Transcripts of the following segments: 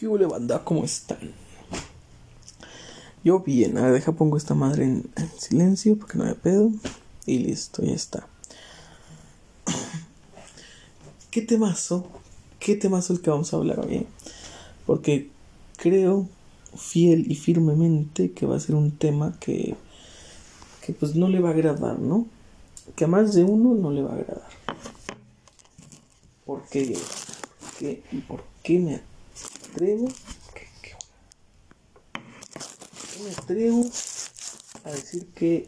¿Qué huele banda? ¿Cómo están? Yo bien, a ver, deja pongo esta madre en, silencio porque no me pedo. Y listo, ya está. ¿Qué temazo? ¿Qué temazo el que vamos a hablar hoy? Porque creo fiel y firmemente que va a ser un tema que, que pues no le va a agradar, ¿no? Que a más de uno no le va a agradar. ¿Por qué? ¿Por qué me atrevo? me atrevo a decir que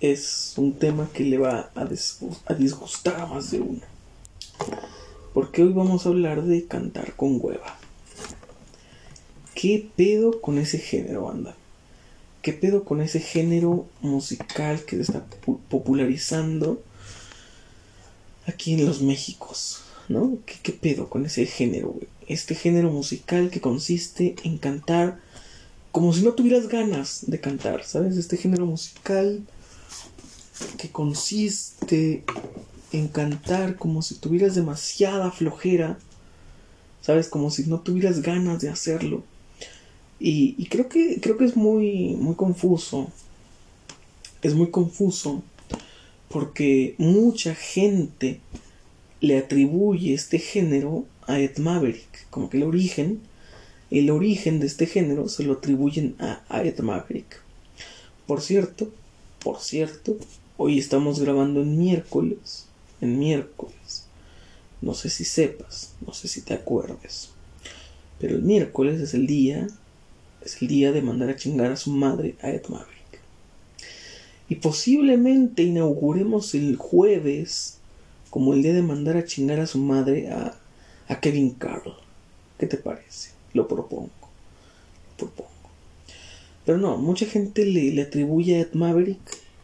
es un tema que le va a, a disgustar a más de uno. Porque hoy vamos a hablar de cantar con hueva. ¿Qué pedo con ese género, banda? ¿Qué pedo con ese género musical que se está popularizando aquí en los Méxicos? ¿No? ¿Qué, pedo con ese género, Este género musical que consiste en cantar como si no tuvieras ganas de cantar, ¿sabes? Este género musical que consiste en cantar como si tuvieras demasiada flojera, ¿sabes? Como si no tuvieras ganas de hacerlo. Y, creo que creo que es muy muy confuso. Es muy confuso porque mucha gente le atribuye este género a Ed Maverick, como que el origen el origen de este género se lo atribuyen a Ed Maverick. Por cierto, por cierto, hoy estamos grabando en miércoles, en miércoles. No sé si sepas, no sé si te acuerdes. Pero el miércoles es el día, es el día de mandar a chingar a su madre a Ed Maverick. Y posiblemente inauguremos el jueves como el día de mandar a chingar a su madre a, a Kevin Carl. ¿Qué te parece? Lo propongo. Lo propongo. Pero no, mucha gente le, atribuye a Ed Maverick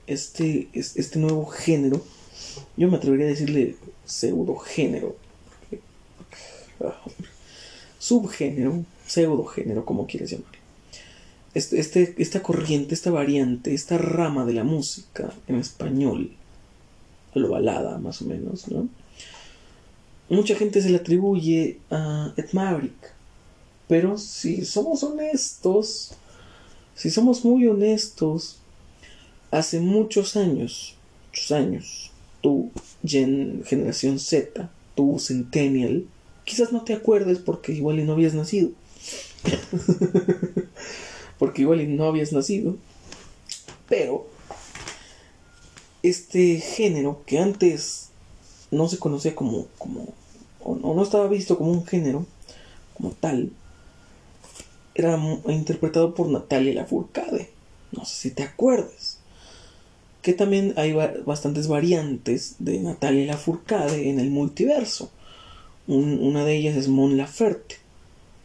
este, este nuevo género. Yo me atrevería a decirle pseudo género. Subgénero, pseudo género, como quieres llamarlo. Este, este, esta corriente, esta variante, esta rama de la música en español, lo balada más o menos, ¿no? Mucha gente se le atribuye a Ed Maverick. Pero si somos honestos, si somos muy honestos, hace muchos años, muchos años, tú, generación Z, tú, Centennial, quizás no te acuerdes porque igual y no habías nacido. porque igual y no habías nacido. Pero este género que antes no se conocía como, como o no estaba visto como un género, como tal, era interpretado por Natalia Lafourcade. No sé si te acuerdas. Que también hay bastantes variantes de Natalia Lafourcade en el multiverso. una de ellas es Mon Laferte,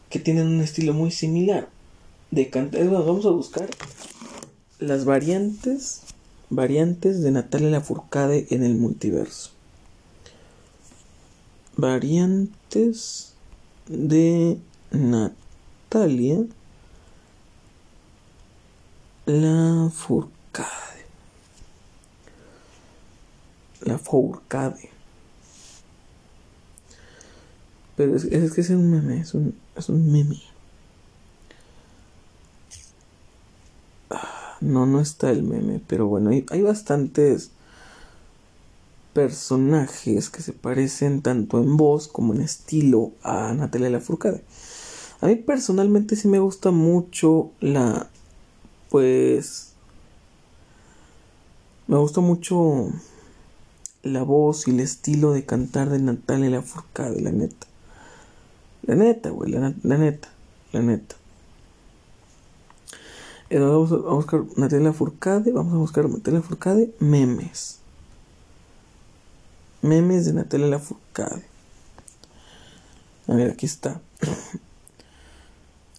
que tienen un estilo muy similar. De cantar. Vamos a buscar las variantes variantes de Natalia Lafourcade en el multiverso. Variantes de Natalia Natalia La Furcade. La Furcade. Pero es, que es un meme, es un, es un meme. No, no está el meme, pero bueno, hay, hay bastantes personajes que se parecen tanto en voz como en estilo a Natalia Lafourcade. A mí personalmente sí me gusta mucho la... Pues... Me gusta mucho la voz y el estilo de cantar de Natalia Lafourcade, la neta. La neta, güey, la, neta, la neta. Eh, vamos a, buscar Natalia Lafourcade, vamos a buscar Natalia Lafourcade memes. Memes de Natalia Lafourcade. A ver, aquí está.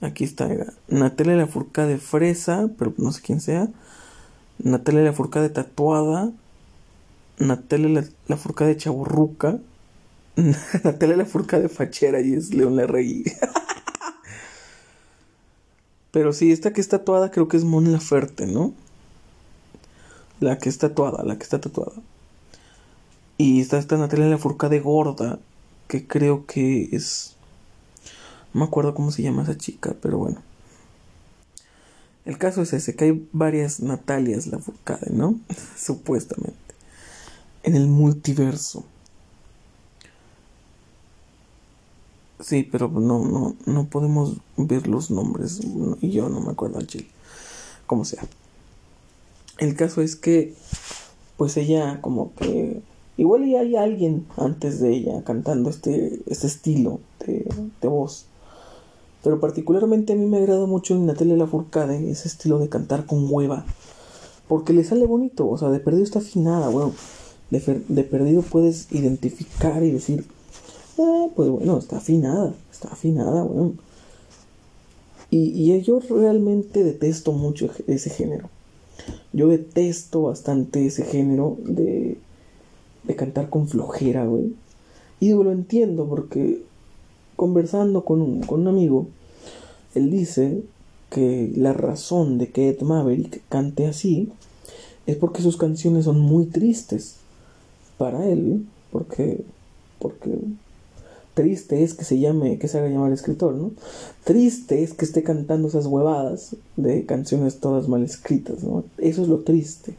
Aquí está, Natalia la de fresa, pero no sé quién sea. Natalia la de tatuada. Natalia la, Furca de chaburruca. Natalia la de fachera y es León la Rey. pero sí, esta que está tatuada creo que es Mon Laferte, ¿no? La que está tatuada, la que está tatuada. Y está esta Natalia la Furca de gorda, que creo que es No me acuerdo cómo se llama esa chica, pero bueno. El caso es ese, que hay varias Natalias Lafourcade, ¿no? Supuestamente. En el multiverso. Sí, pero no, no, no podemos ver los nombres. Y yo no me acuerdo al chile. Como sea. El caso es que, pues ella como que... Igual y hay alguien antes de ella cantando este, este estilo de, de voz. Pero particularmente a mí me agrada mucho en Natalia Lafourcade ese estilo de cantar con hueva. Porque le sale bonito, o sea, de perdido está afinada, bueno. De, de perdido puedes identificar y decir, pues bueno, está afinada, está afinada, bueno. Y, y yo realmente detesto mucho ese género. Yo detesto bastante ese género de, de cantar con flojera, güey. Y lo entiendo porque conversando con un, con un amigo, él dice que la razón de que Ed Maverick cante así es porque sus canciones son muy tristes para él, porque, porque triste es que se llame, que se haga llamar escritor, ¿no? Triste es que esté cantando esas huevadas de canciones todas mal escritas, ¿no? Eso es lo triste,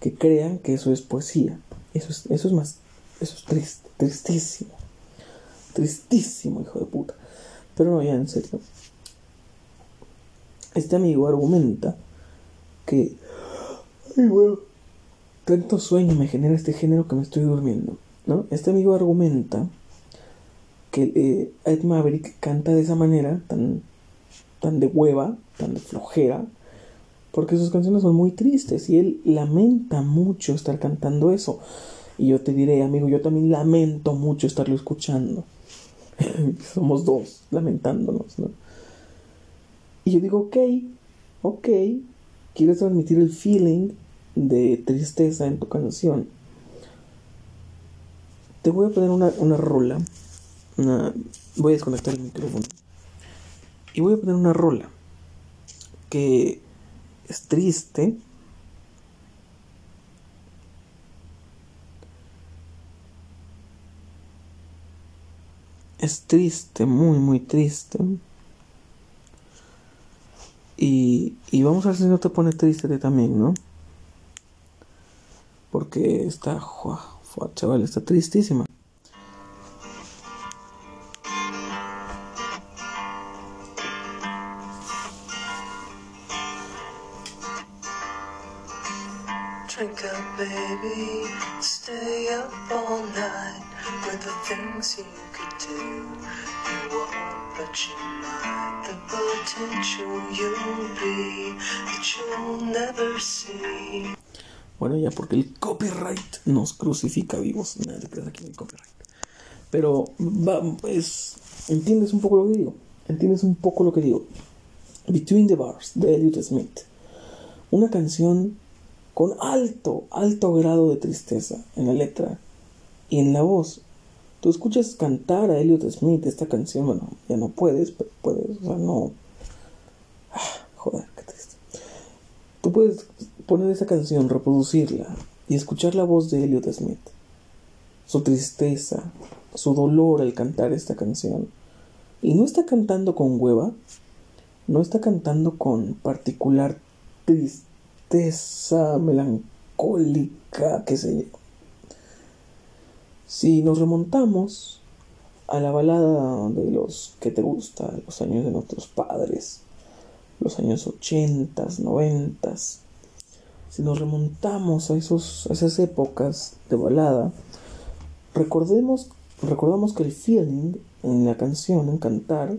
que crean que eso es poesía, eso es, eso es más, eso es triste, tristísimo, tristísimo, hijo de puta. Pero no, ya en serio. Este amigo argumenta que, ay, bueno, tanto sueño me genera este género que me estoy durmiendo, ¿no? Este amigo argumenta que eh, Ed Maverick canta de esa manera, tan, tan de hueva, tan de flojera, porque sus canciones son muy tristes y él lamenta mucho estar cantando eso. Y yo te diré, amigo, yo también lamento mucho estarlo escuchando. Somos dos lamentándonos, ¿no? Y yo digo, ok, ok, quieres transmitir el feeling de tristeza en tu canción. Te voy a poner una, una rola. Voy a desconectar el micrófono. Y voy a poner una rola que es triste. Es triste, muy, muy triste. Y, y vamos a ver si no te pone triste también, ¿no? Porque está, chaval, está tristísima. Bueno, ya porque el copyright nos crucifica vivos. Nada, te quedas aquí en el copyright. Pero va, es, entiendes un poco lo que digo. Entiendes un poco lo que digo. Between the Bars de Elliot Smith. Una canción con alto, alto grado de tristeza en la letra y en la voz. Tú escuchas cantar a Elliot Smith esta canción, bueno, ya no puedes, pero puedes, o sea, no. Ah, joder, qué triste. Tú puedes poner esa canción, reproducirla y escuchar la voz de Elliot Smith. Su tristeza, su dolor al cantar esta canción. Y no está cantando con hueva, no está cantando con particular tristeza melancólica, qué sé yo. Si nos remontamos a la balada de los que te gusta, los años de nuestros padres, los años ochentas, noventas, si nos remontamos a, esos, esas épocas de balada, recordemos, recordamos que el feeling en la canción, en cantar,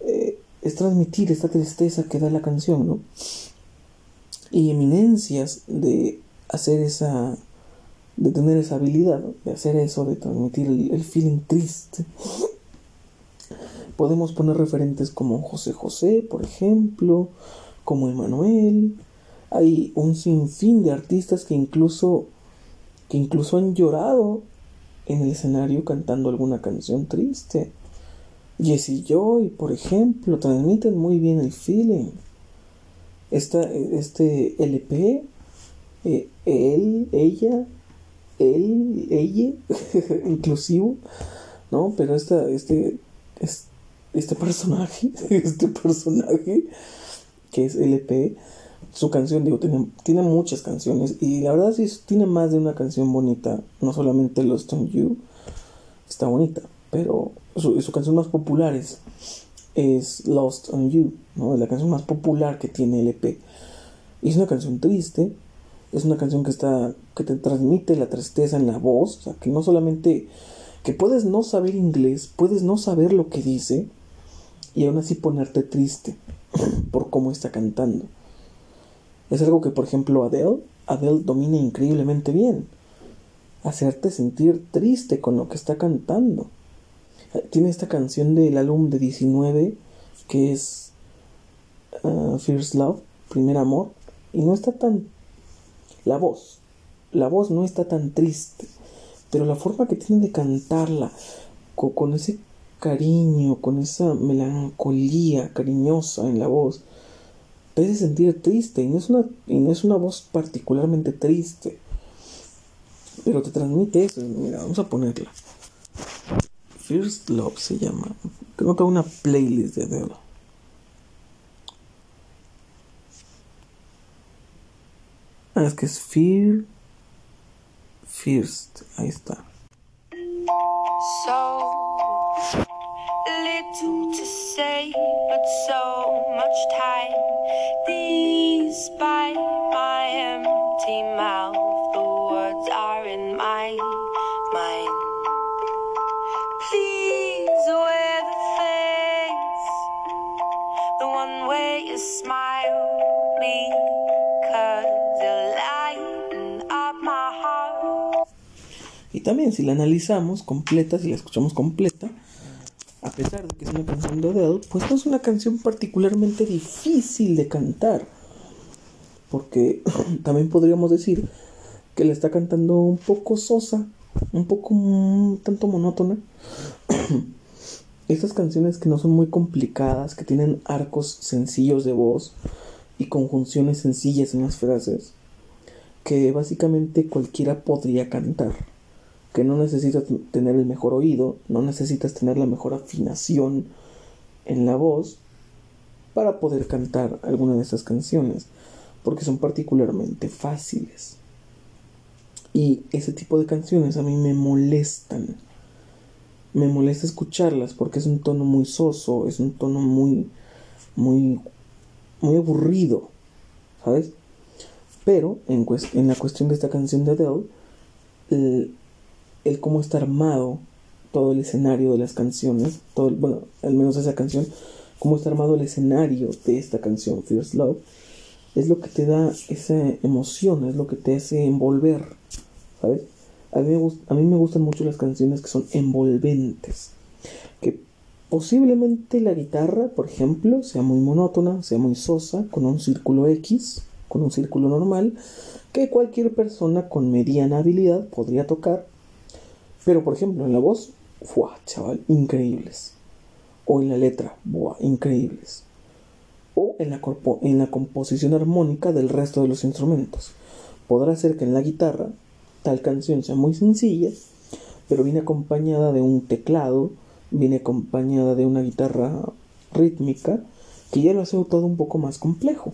eh, es transmitir esta tristeza que da la canción, ¿no? y eminencias de hacer esa, de tener esa habilidad, de hacer eso, de transmitir el, feeling triste. Podemos poner referentes como José José, por ejemplo, como Emanuel. Hay un sinfín de artistas que incluso, que incluso han llorado en el escenario cantando alguna canción triste. Jesse Joy, por ejemplo, transmiten muy bien el feeling esta, este LP, eh, él, ella, él, ella, inclusivo, ¿no? Pero esta, este, este personaje, este personaje que es LP, su canción, digo, tiene, tiene muchas canciones y la verdad sí tiene más de una canción bonita, no solamente Lost on You, está bonita, pero su, canción más popular es, Lost on You, ¿no? Es la canción más popular que tiene LP. Y es una canción triste, es una canción que está que te transmite la tristeza en la voz, o sea, que no solamente que puedes no saber inglés, puedes no saber lo que dice y aún así ponerte triste por cómo está cantando. Es algo que, por ejemplo, Adele, Adele domina increíblemente bien. Hacerte sentir triste con lo que está cantando. Tiene esta canción del álbum de 19 que es uh, First Love, Primer Amor, y no está tan... La voz, la voz no está tan triste, pero la forma que tiene de cantarla, con, ese cariño, con esa melancolía cariñosa en la voz, te hace sentir triste y no es una, y no es una voz particularmente triste, pero te transmite eso. Mira, vamos a ponerla. First Love se llama. Tengo toda una playlist de Adele. Ah, es que es Fear First. Ahí está. So little to say, but so much time. Despite my empty mouth, the words are in my mind. Please wear the face, the one way you smile me. Y también si la analizamos completa, si la escuchamos completa, a pesar de que es una canción de Adele, pues no es una canción particularmente difícil de cantar. Porque también podríamos decir que la está cantando un poco sosa, un poco un tanto monótona. Estas canciones que no son muy complicadas, que tienen arcos sencillos de voz y conjunciones sencillas en las frases, que básicamente cualquiera podría cantar que no necesitas tener el mejor oído, no necesitas tener la mejor afinación en la voz para poder cantar alguna de esas canciones, porque son particularmente fáciles. Y ese tipo de canciones a mí me molestan. Me molesta escucharlas porque es un tono muy soso, es un tono muy muy muy aburrido, ¿sabes? Pero en, en la cuestión de esta canción de Adele, el cómo está armado todo el escenario de las canciones, todo, bueno, al menos esa canción, cómo está armado el escenario de esta canción, First Love, es lo que te da esa emoción, es lo que te hace envolver, ¿sabes? A mí, me a mí me gustan mucho las canciones que son envolventes, que posiblemente la guitarra, por ejemplo, sea muy monótona, sea muy sosa, con un círculo X, con un círculo normal, que cualquier persona con mediana habilidad podría tocar pero, por ejemplo, en la voz, ¡fua, chaval! Increíbles. O en la letra, ¡buah! Increíbles. O en la, en la composición armónica del resto de los instrumentos. Podrá ser que en la guitarra tal canción sea muy sencilla, pero viene acompañada de un teclado, viene acompañada de una guitarra rítmica, que ya lo hace todo un poco más complejo.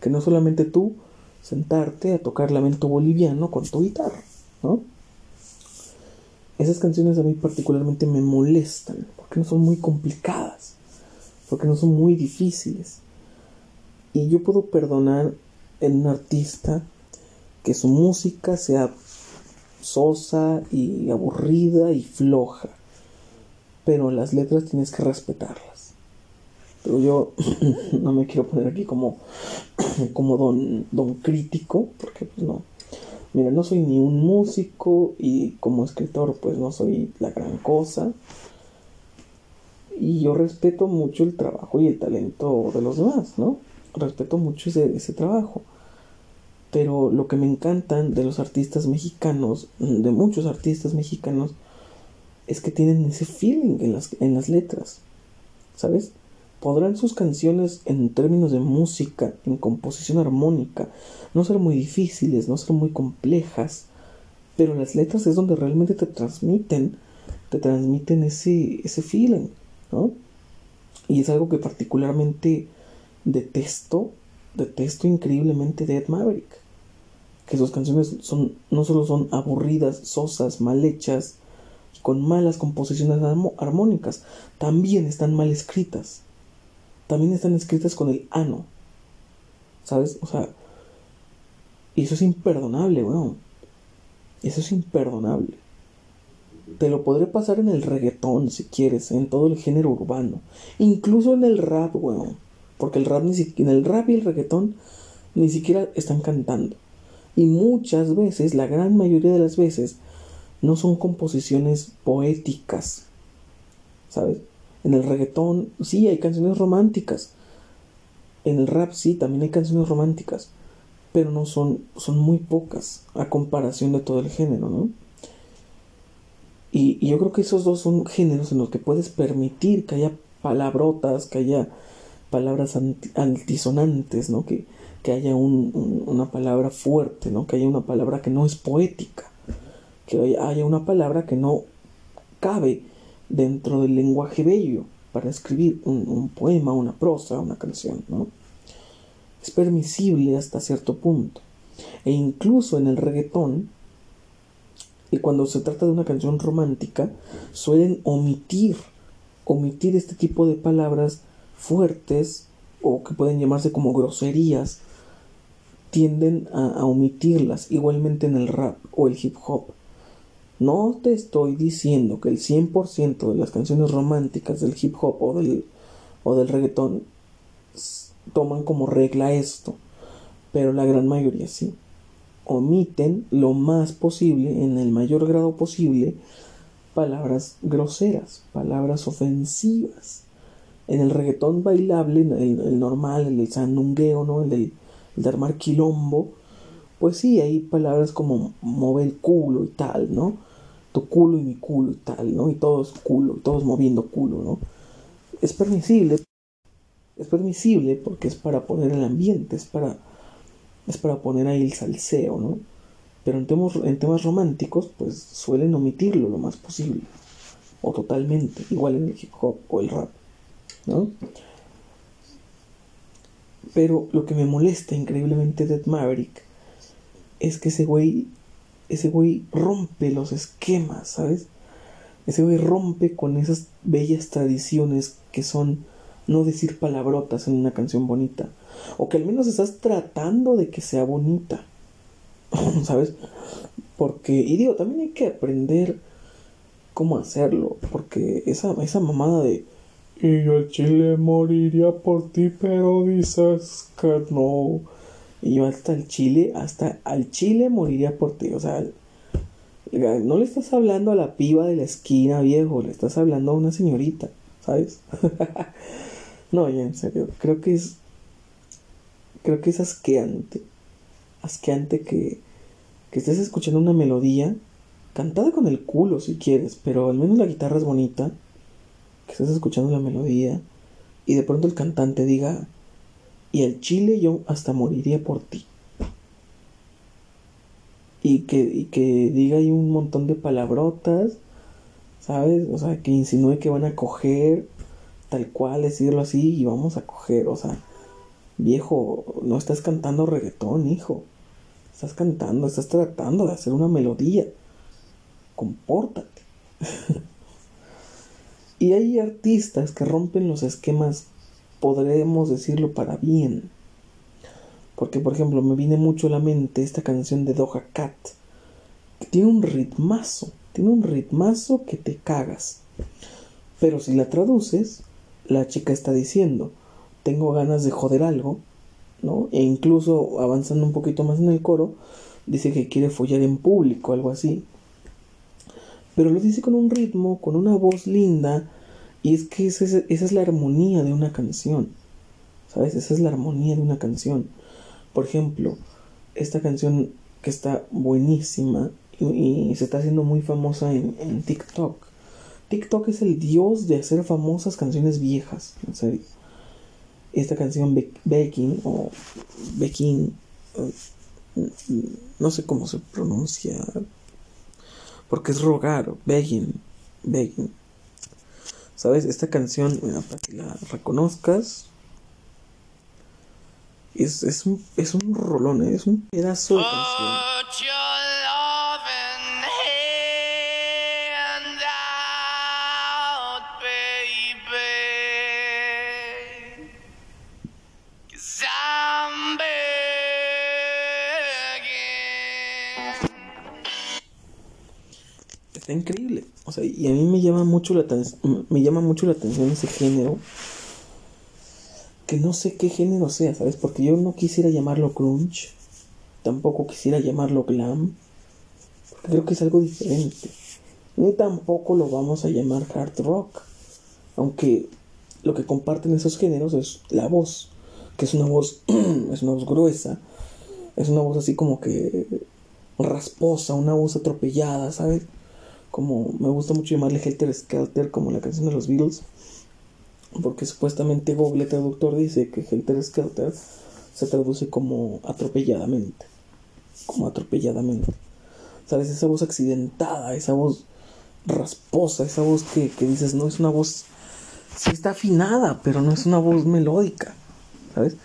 Que no solamente tú sentarte a tocar lamento boliviano con tu guitarra, ¿no? Esas canciones a mí particularmente me molestan porque no son muy complicadas, porque no son muy difíciles. Y yo puedo perdonar en un artista que su música sea sosa y aburrida y floja, pero las letras tienes que respetarlas. Pero yo no me quiero poner aquí como, como don, don crítico, porque pues no, Mira, no soy ni un músico y como escritor pues no soy la gran cosa. Y yo respeto mucho el trabajo y el talento de los demás, ¿no? Respeto mucho ese, ese trabajo. Pero lo que me encantan de los artistas mexicanos, de muchos artistas mexicanos, es que tienen ese feeling en las, en las letras, ¿sabes? Podrán sus canciones en términos de música, en composición armónica, no ser muy difíciles, no ser muy complejas, pero las letras es donde realmente te transmiten, te transmiten ese, ese feeling, ¿no? Y es algo que particularmente detesto, detesto increíblemente de Ed Maverick. Que sus canciones son, no solo son aburridas, sosas, mal hechas, con malas composiciones armónicas, también están mal escritas. También están escritas con el ano. ¿Sabes? O sea, y eso es imperdonable, weón. Eso es imperdonable. Te lo podré pasar en el reggaetón, si quieres, en todo el género urbano. Incluso en el rap, weón. Porque el rap ni en el rap y el reggaetón ni siquiera están cantando. Y muchas veces, la gran mayoría de las veces, no son composiciones poéticas. ¿Sabes? En el reggaetón sí hay canciones románticas. En el rap sí también hay canciones románticas. Pero no son, son muy pocas a comparación de todo el género, ¿no? Y, yo creo que esos dos son géneros en los que puedes permitir que haya palabrotas, que haya palabras antisonantes, ¿no? Que, que haya una palabra fuerte, ¿no? Que haya una palabra que no es poética, que haya una palabra que no cabe dentro del lenguaje bello para escribir un, poema, una prosa, una canción, ¿no? Es permisible hasta cierto punto. E incluso en el reggaetón, y cuando se trata de una canción romántica, suelen omitir, omitir este tipo de palabras fuertes o que pueden llamarse como groserías, tienden a, omitirlas, igualmente en el rap o el hip hop. No te estoy diciendo que el 100% de las canciones románticas del hip hop o del, o del reggaetón toman como regla esto, pero la gran mayoría sí omiten lo más posible, en el mayor grado posible, palabras groseras, palabras ofensivas. En el reggaetón bailable, el, normal, el sandungueo, ¿no? El, del, de armar quilombo, pues sí, hay palabras como mover el culo y tal, ¿no? Tu culo y mi culo y tal, ¿no? Y todos culo, todos moviendo culo, ¿no? Es permisible, es permisible porque es para poner el ambiente, es para es para poner ahí el salseo, ¿no? Pero en temas, en temas románticos, pues suelen omitirlo lo más posible. O totalmente, igual en el hip hop o el rap, ¿no? Pero lo que me molesta increíblemente de Maverick es que ese güey, ese güey rompe los esquemas, ¿sabes? Ese güey rompe con esas bellas tradiciones que son no decir palabrotas en una canción bonita. O que al menos estás tratando de que sea bonita. ¿Sabes? Porque, y digo, también hay que aprender cómo hacerlo. Porque esa, esa mamada de... Y yo al chile moriría por ti, pero dices que no. Y yo hasta el chile, hasta al chile moriría por ti. O sea, no le estás hablando a la piba de la esquina, viejo. Le estás hablando a una señorita, ¿sabes? No, ya en serio, creo que es. Creo que es asqueante. Asqueante que, que estés escuchando una melodía cantada con el culo si quieres, pero al menos la guitarra es bonita. Que estés escuchando la melodía y de pronto el cantante diga: Y el chile yo hasta moriría por ti. Y que, y que diga ahí un montón de palabrotas, ¿sabes? O sea, que insinúe que van a coger tal cual, decirlo así, y vamos a coger, o sea, viejo, no estás cantando reggaetón, hijo. Estás cantando, estás tratando de hacer una melodía. Compórtate. y hay artistas que rompen los esquemas, podremos decirlo para bien. Porque, por ejemplo, me viene mucho a la mente esta canción de Doja Cat, tiene un ritmazo, tiene un ritmazo que te cagas. Pero si la traduces, la chica está diciendo, tengo ganas de joder algo, ¿no? E incluso avanzando un poquito más en el coro, dice que quiere follar en público, algo así. Pero lo dice con un ritmo, con una voz linda, y es que esa es, la armonía de una canción, ¿sabes? Esa es la armonía de una canción. Por ejemplo, esta canción que está buenísima y, se está haciendo muy famosa en, en TikTok TikTok es el dios de hacer famosas canciones viejas, en serio. Esta canción Begging o Begging, no sé cómo se pronuncia, porque es rogar, Begging, Begging. ¿Sabes? Esta canción, mira, para que la reconozcas, es, es, un, es un rolón, ¿eh? es un pedazo de canción. O sea, y a mí me llama mucho la me llama mucho la atención ese género. Que no sé qué género sea, ¿sabes? Porque yo no quisiera llamarlo crunch. Tampoco quisiera llamarlo glam. creo que es algo diferente. Ni tampoco lo vamos a llamar hard rock. Aunque lo que comparten esos géneros es la voz. Que es una voz. es una voz gruesa. Es una voz así como que rasposa, una voz atropellada, ¿sabes? Como me gusta mucho llamarle Helter Skelter, como la canción de los Beatles, porque supuestamente Google Traductor dice que Helter Skelter se traduce como atropelladamente, como atropelladamente. ¿Sabes? Esa voz accidentada, esa voz rasposa, esa voz que, que dices, no es una voz, sí está afinada, pero no es una voz melódica, ¿sabes?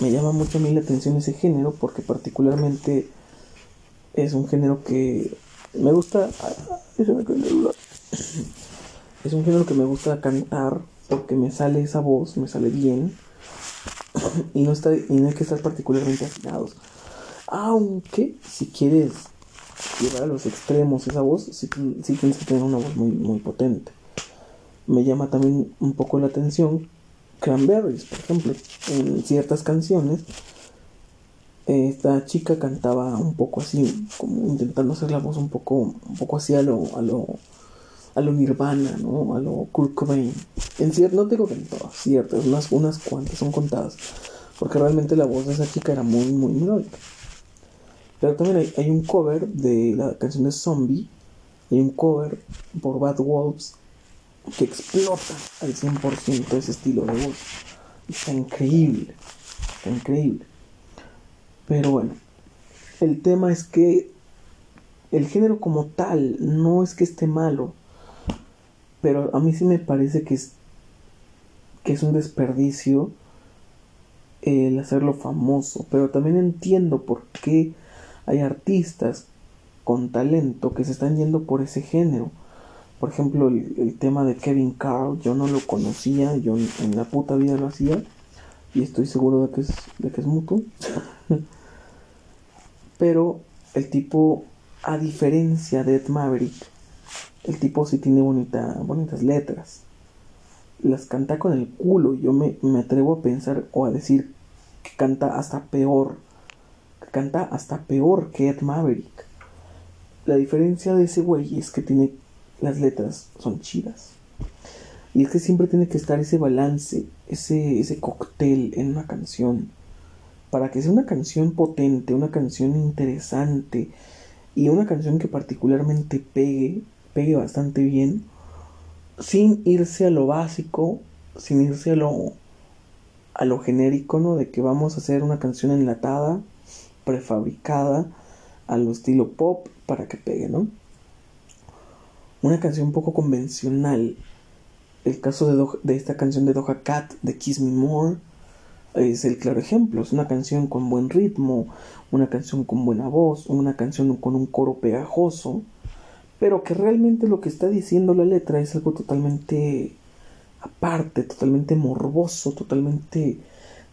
Me llama mucho a mí la atención ese género porque particularmente es un género que me gusta. Es un género que me gusta cantar porque me sale esa voz, me sale bien. Y no, está, y no hay que estar particularmente afinados. Aunque si quieres llevar a los extremos esa voz, sí, tienes que tener una voz muy, muy potente. Me llama también un poco la atención Cranberries, por ejemplo, en ciertas canciones esta chica cantaba un poco así, como intentando hacer la voz un poco, un poco así a lo, a lo, a lo Nirvana, ¿no? A lo Kurt Cobain. En cierto, no tengo que en todas, ciertas, unas, unas cuantas son contadas, porque realmente la voz de esa chica era muy, muy melódica. Pero también hay, hay un cover de la canción de Zombie, hay un cover por Bad Wolves que explota al 100% ese estilo de voz. Está increíble, está increíble. Pero bueno, el tema es que el género como tal no es que esté malo, pero a mí sí me parece que es, que es un desperdicio el hacerlo famoso, pero también entiendo por qué hay artistas con talento que se están yendo por ese género. Por ejemplo, el, tema de Kevin Carl, yo no lo conocía, yo en la puta vida lo hacía, y estoy seguro de que es, de que es mutuo. Pero el tipo, a diferencia de Ed Maverick, el tipo sí tiene bonita, bonitas letras. Las canta con el culo. Yo me, me atrevo a pensar o a decir que canta hasta peor. Que canta hasta peor que Ed Maverick. La diferencia de ese güey es que tiene las letras son chidas. Y es que siempre tiene que estar ese balance, ese, ese cóctel en una canción para que sea una canción potente, una canción interesante y una canción que particularmente pegue, pegue bastante bien, sin irse a lo básico, sin irse a lo, a lo genérico, ¿no? De que vamos a hacer una canción enlatada, prefabricada, a lo estilo pop para que pegue, ¿no? Una canción un poco convencional. El caso de, de esta canción de Doja Cat, de Kiss Me More, es el claro ejemplo. Es una canción con buen ritmo, una canción con buena voz, una canción con un coro pegajoso, pero que realmente lo que está diciendo la letra es algo totalmente aparte, totalmente morboso, totalmente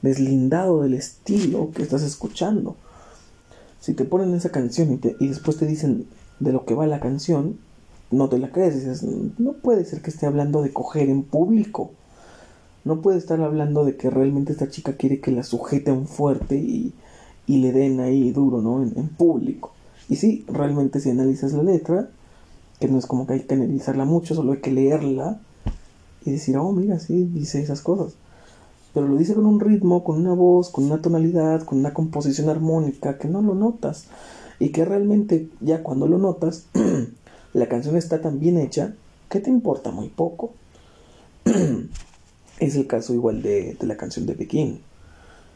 deslindado del estilo que estás escuchando. Si te ponen esa canción y, y después te dicen de lo que va la canción, no te la crees, dices, no puede ser que esté hablando de coger en público. No puede estar hablando de que realmente esta chica quiere que la sujete a un fuerte y, le den ahí duro, ¿no? En, público. Y sí, realmente si analizas la letra, que no es como que hay que analizarla mucho, solo hay que leerla y decir, oh, mira, sí, dice esas cosas. Pero lo dice con un ritmo, con una voz, con una tonalidad, con una composición armónica que no lo notas. Y que realmente ya cuando lo notas, la canción está tan bien hecha que te importa muy poco. Es el caso igual de, la canción de Pekín.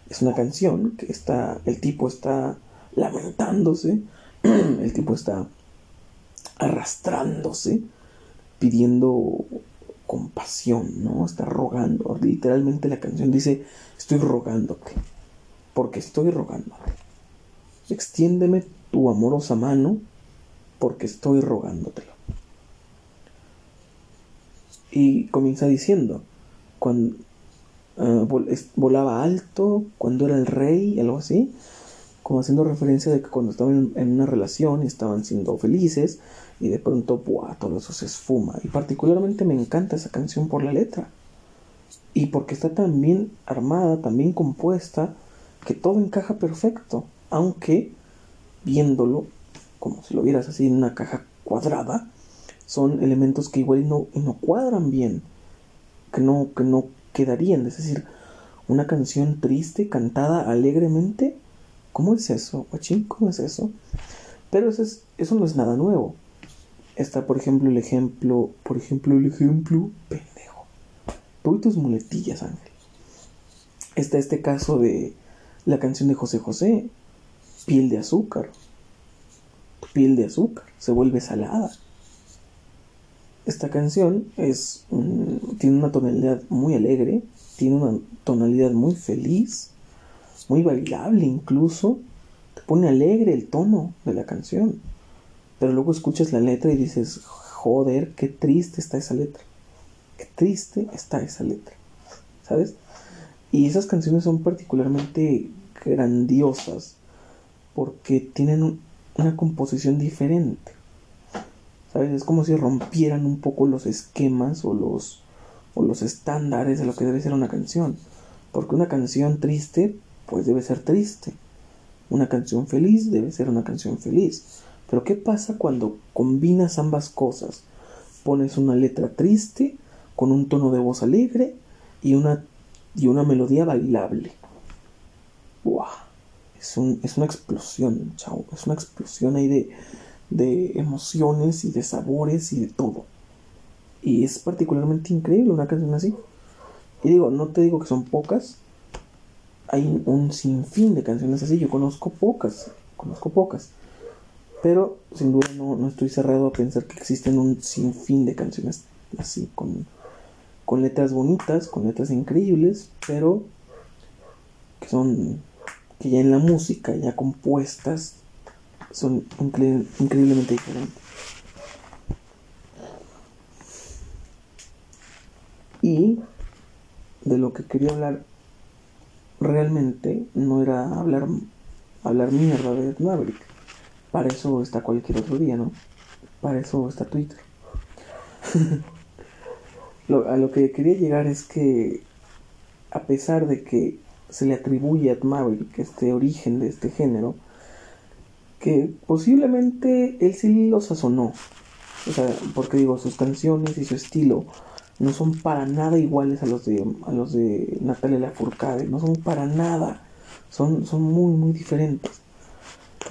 Es una canción que está, el tipo está lamentándose, el tipo está arrastrándose, pidiendo compasión, ¿no? Está rogando. Literalmente la canción dice, estoy rogándote, porque estoy rogándote. Extiéndeme tu amorosa mano, porque estoy rogándotelo. Y comienza diciendo, cuando ah, volaba alto, cuando era el rey, algo así, como haciendo referencia de que cuando estaban en, una relación estaban siendo felices, y de pronto, ¡buah! todo eso se esfuma. Y particularmente me encanta esa canción por la letra. Y porque está tan bien armada, tan bien compuesta, que todo encaja perfecto. Aunque, viéndolo, como si lo vieras así en una caja cuadrada, son elementos que igual no, no cuadran bien, que no, que no quedarían. Es decir, una canción triste, cantada alegremente, ¿cómo es eso? ¿Cómo es eso? Pero eso, es, eso no es nada nuevo. Está, por ejemplo, el ejemplo, por ejemplo, el ejemplo, pendejo. Tú y tus muletillas, Ángel. Está este caso de la canción de José José, piel de azúcar. Piel de azúcar se vuelve salada. Esta canción es tiene una tonalidad muy alegre, tiene una tonalidad muy feliz, muy bailable incluso. Te pone alegre el tono de la canción. Pero luego escuchas la letra y dices, joder, qué triste está esa letra. Qué triste está esa letra. ¿Sabes? Y esas canciones son particularmente grandiosas porque tienen una composición diferente. ¿Sabes? Es como si rompieran un poco los esquemas o los, o los estándares de lo que debe ser una canción. Porque una canción triste, pues debe ser triste. Una canción feliz debe ser una canción feliz. Pero ¿qué pasa cuando combinas ambas cosas? Pones una letra triste con un tono de voz alegre y una, y una melodía bailable. ¡Wow! Es, es una explosión, chao. Es una explosión ahí de, de emociones y de sabores y de todo. Y es particularmente increíble una canción así. Y digo, no te digo que son pocas. Hay un sinfín de canciones así. Yo conozco pocas. Conozco pocas. Pero sin duda no, estoy cerrado a pensar que existen un sinfín de canciones así, con, con letras bonitas, con letras increíbles, pero que son, que ya en la música, ya compuestas, son increíblemente diferentes. Y de lo que quería hablar realmente no era hablar, hablar mierda de Maverick para eso está cualquier otro día, ¿no? Para eso está Twitter. a lo que quería llegar es que, a pesar de que se le atribuye a Maverick este origen de este género, que posiblemente él sí lo sazonó. O sea, porque digo, sus canciones y su estilo no son para nada iguales a los de, a los de Natalia Lafourcade, no son para nada, son, son muy, muy diferentes.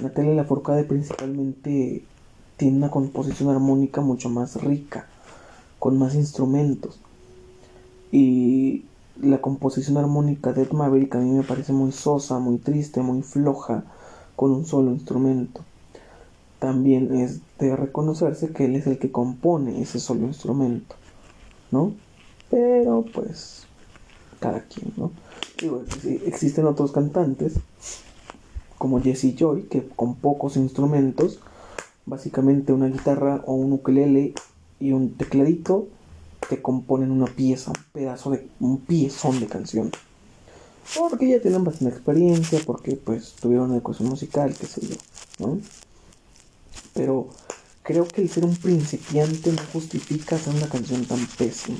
Natalia Lafourcade principalmente tiene una composición armónica mucho más rica, con más instrumentos. Y la composición armónica de Ed Maverick a mí me parece muy sosa, muy triste, muy floja, con un solo instrumento. También es de reconocerse que él es el que compone ese solo instrumento, ¿no? Pero pues, cada quien, ¿no? Existen otros cantantes como Jesse Joy, que con pocos instrumentos, básicamente una guitarra o un ukelele y un tecladito, te componen una pieza, un pedazo de un piezón de canción. Porque ya tienen bastante experiencia, porque pues tuvieron una educación musical, qué sé yo, ¿no? Pero creo que el ser un principiante no justifica hacer una canción tan pésima.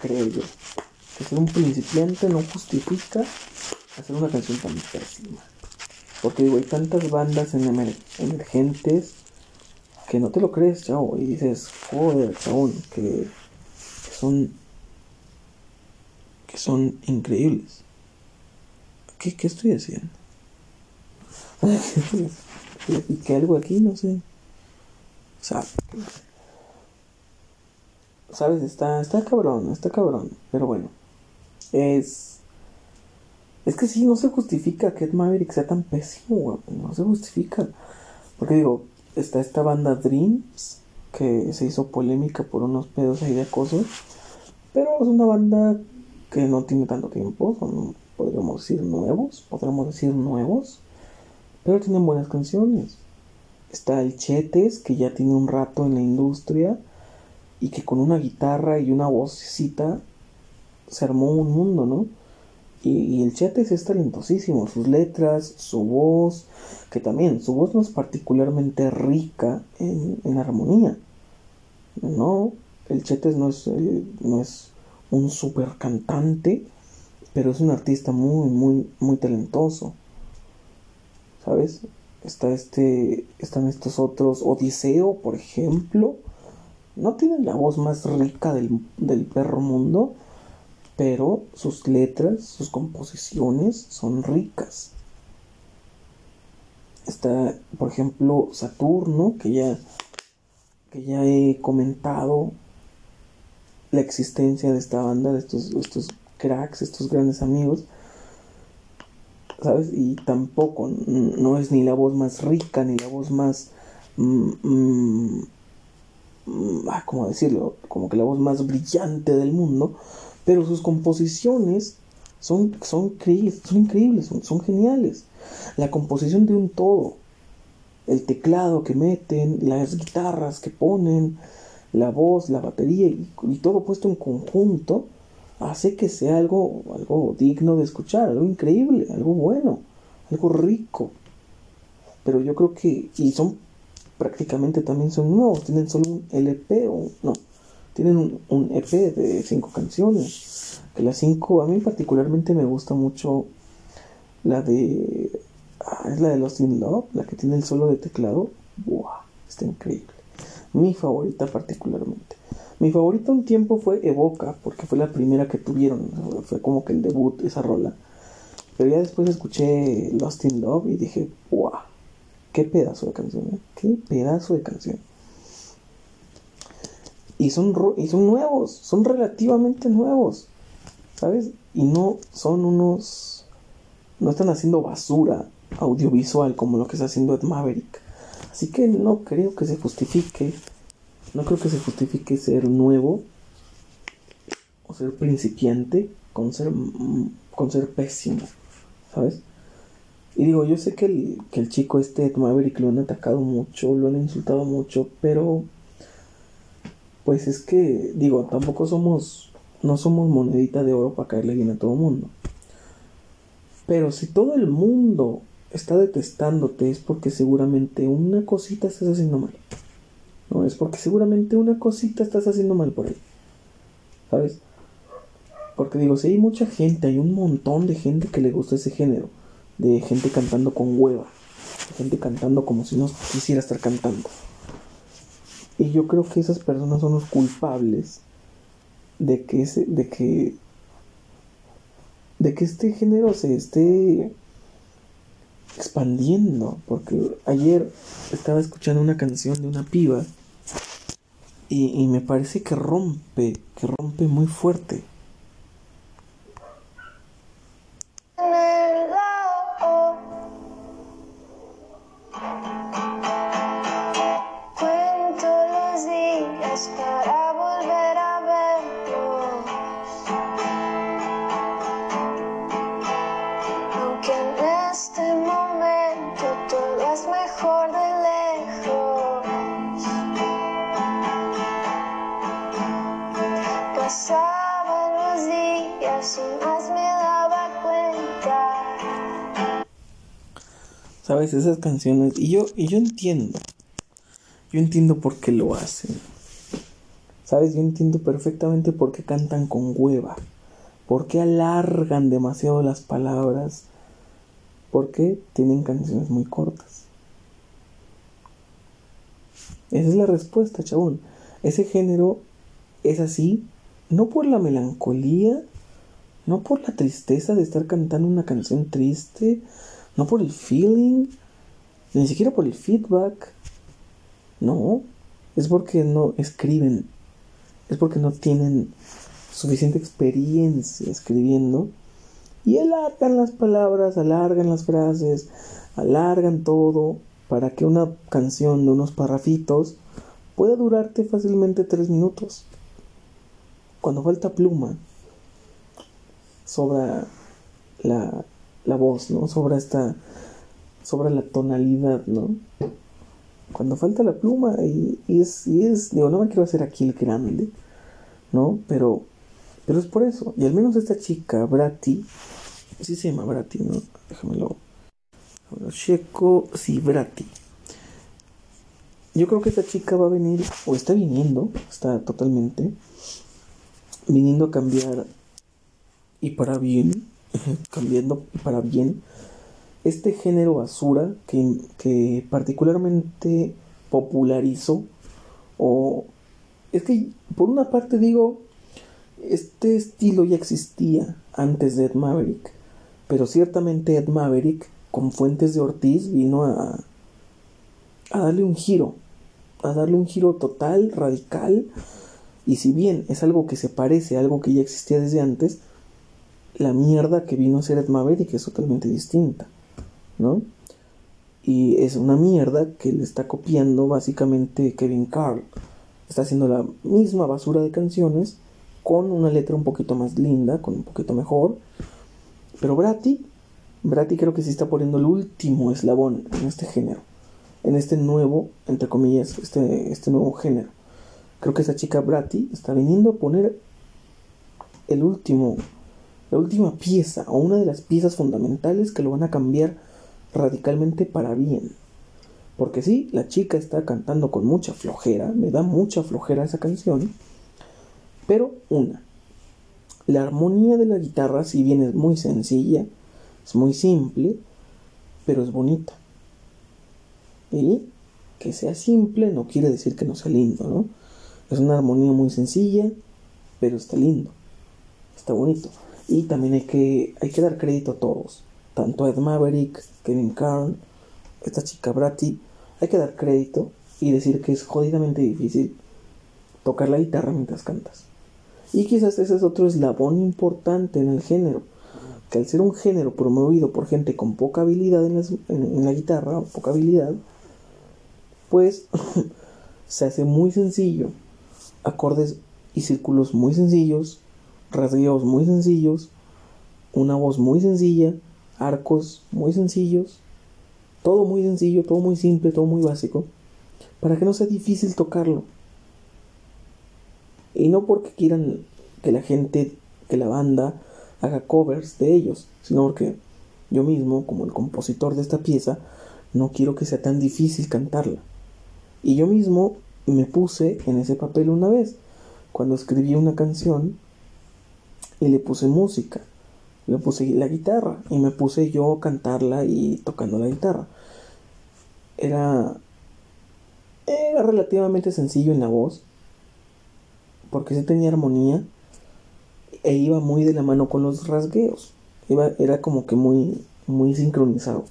Creo yo. Que ser un principiante no justifica hacer una canción tan pésima. Porque digo, hay tantas bandas en emergentes que no te lo crees, chavo, y dices, joder, chabón, que, son que son increíbles. ¿Qué, qué estoy haciendo? y que algo aquí, no sé. O sea, sabes, está, está cabrón, está cabrón. Pero bueno, es es que sí, no se justifica que Ed Maverick sea tan pésimo, No se justifica. Porque digo, está esta banda Dreams, que se hizo polémica por unos pedos ahí de acoso. Pero es una banda que no tiene tanto tiempo, son, podríamos decir, nuevos, podríamos decir nuevos, pero tienen buenas canciones. Está el Chetes, que ya tiene un rato en la industria y que con una guitarra y una vocecita se armó un mundo, ¿no? Y, el Chetes es talentosísimo, sus letras, su voz, que también su voz no es particularmente rica en, en armonía. No, el Chetes no es, no es un super cantante, pero es un artista muy, muy, muy talentoso. ¿Sabes? Está este, están estos otros, Odiseo, por ejemplo. No tienen la voz más rica del, del perro mundo, pero sus letras, sus composiciones son ricas. Está, por ejemplo, Saturno, que ya, que ya he comentado la existencia de esta banda, de estos, estos cracks, estos grandes amigos. ¿Sabes? Y tampoco, no es ni la voz más rica, ni la voz más... Mm, mm, mm, ah, ¿Cómo decirlo? Como que la voz más brillante del mundo pero sus composiciones son, son, increíbles, son, geniales. La composición de un todo, el teclado que meten, las guitarras que ponen, la voz, la batería y, todo puesto en conjunto hace que sea algo, algo digno de escuchar, algo increíble, algo bueno, algo rico. Pero yo creo que, y son prácticamente también son nuevos, tienen solo un LP o no, tienen un, EP de cinco canciones. Que las cinco, a mí particularmente me gusta mucho la de. Ah, es la de Lost in Love, la que tiene el solo de teclado. ¡Buah! Está increíble. Mi favorita particularmente. Mi favorita un tiempo fue Evoca, porque fue la primera que tuvieron. Fue como que el debut, esa rola. Pero ya después escuché Lost in Love y dije, ¡buah! ¡Qué pedazo de canción! ¿eh? ¡Qué pedazo de canción! Y son, y son nuevos, son relativamente nuevos, ¿sabes? Y no son unos, no están haciendo basura audiovisual como lo que está haciendo Ed Maverick. Así que no creo que se justifique, no creo que se justifique ser nuevo o ser principiante con ser, con ser pésimo, ¿sabes? Y digo, yo sé que el, que el chico este Ed Maverick lo han atacado mucho, lo han insultado mucho, pero pues es que, digo, tampoco somos, no somos monedita de oro para caerle bien a todo el mundo. Pero si todo el mundo está detestándote es porque seguramente una cosita estás haciendo mal. No, es porque seguramente una cosita estás haciendo mal por ahí. ¿Sabes? Porque digo, si hay mucha gente, hay un montón de gente que le gusta ese género. De gente cantando con hueva. De gente cantando como si no quisiera estar cantando. Y yo creo que esas personas son los culpables de que ese, de que de que este género se esté expandiendo. Porque ayer estaba escuchando una canción de una piba y, y me parece que rompe, que rompe muy fuerte. ¿Sabes? Esas canciones. Y yo, y yo entiendo. Yo entiendo por qué lo hacen. ¿Sabes? Yo entiendo perfectamente por qué cantan con hueva. Por qué alargan demasiado las palabras. ¿Por qué tienen canciones muy cortas. Esa es la respuesta, chabón. Ese género es así, no por la melancolía, no por la tristeza de estar cantando una canción triste, no por el feeling, ni siquiera por el feedback. No, es porque no escriben, es porque no tienen suficiente experiencia escribiendo. Y alargan las palabras, alargan las frases, alargan todo para que una canción de unos parrafitos puede durarte fácilmente tres minutos. Cuando falta pluma, sobra la, la voz, ¿no? Sobra esta, sobra la tonalidad, ¿no? Cuando falta la pluma y, es, y es, digo, no me quiero hacer aquí el grande, ¿no? Pero, pero es por eso. Y al menos esta chica, Brati, sí se llama Brati, ¿no? Déjamelo. Checo, sí, Brati. Yo creo que esta chica va a venir, o está viniendo, está totalmente viniendo a cambiar y para bien, cambiando para bien, este género basura que, que particularmente popularizó, o es que por una parte digo, este estilo ya existía antes de Ed Maverick, pero ciertamente Ed Maverick con Fuentes de Ortiz vino a, a darle un giro a darle un giro total, radical, y si bien es algo que se parece a algo que ya existía desde antes, la mierda que vino a ser Ed Maverick es totalmente distinta, ¿no? Y es una mierda que le está copiando básicamente Kevin Carl. Está haciendo la misma basura de canciones con una letra un poquito más linda, con un poquito mejor. Pero Brati, Brati creo que sí está poniendo el último eslabón en este género en este nuevo, entre comillas, este, este nuevo género. Creo que esa chica Bratty está viniendo a poner el último, la última pieza o una de las piezas fundamentales que lo van a cambiar radicalmente para bien. Porque sí, la chica está cantando con mucha flojera, me da mucha flojera esa canción. Pero una, la armonía de la guitarra, si bien es muy sencilla, es muy simple, pero es bonita. Y que sea simple no quiere decir que no sea lindo, ¿no? Es una armonía muy sencilla, pero está lindo, está bonito. Y también hay que, hay que dar crédito a todos, tanto a Ed Maverick, Kevin Carl, esta chica Bratty, hay que dar crédito y decir que es jodidamente difícil tocar la guitarra mientras cantas. Y quizás ese es otro eslabón importante en el género, que al ser un género promovido por gente con poca habilidad en, en la guitarra, poca habilidad, pues se hace muy sencillo, acordes y círculos muy sencillos, rasgueos muy sencillos, una voz muy sencilla, arcos muy sencillos, todo muy sencillo, todo muy simple, todo muy básico, para que no sea difícil tocarlo. Y no porque quieran que la gente, que la banda haga covers de ellos, sino porque yo mismo, como el compositor de esta pieza, no quiero que sea tan difícil cantarla. Y yo mismo me puse en ese papel una vez, cuando escribí una canción y le puse música, le puse la guitarra y me puse yo a cantarla y tocando la guitarra. Era, era relativamente sencillo en la voz, porque se tenía armonía e iba muy de la mano con los rasgueos. Era como que muy, muy sincronizado.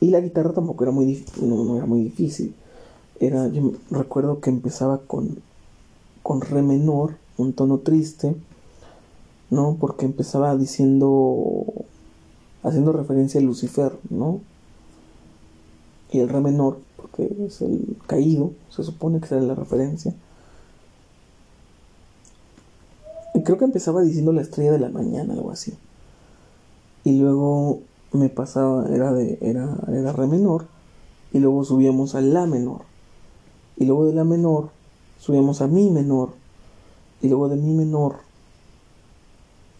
Y la guitarra tampoco era muy, no, era muy difícil. Era, yo recuerdo que empezaba con, con re menor, un tono triste, ¿no? Porque empezaba diciendo, haciendo referencia a Lucifer, ¿no? Y el re menor, porque es el caído, se supone que será la referencia. Y creo que empezaba diciendo la estrella de la mañana, algo así. Y luego me pasaba, era de, era, era re menor, y luego subíamos a la menor, y luego de la menor subíamos a mi menor, y luego de mi menor,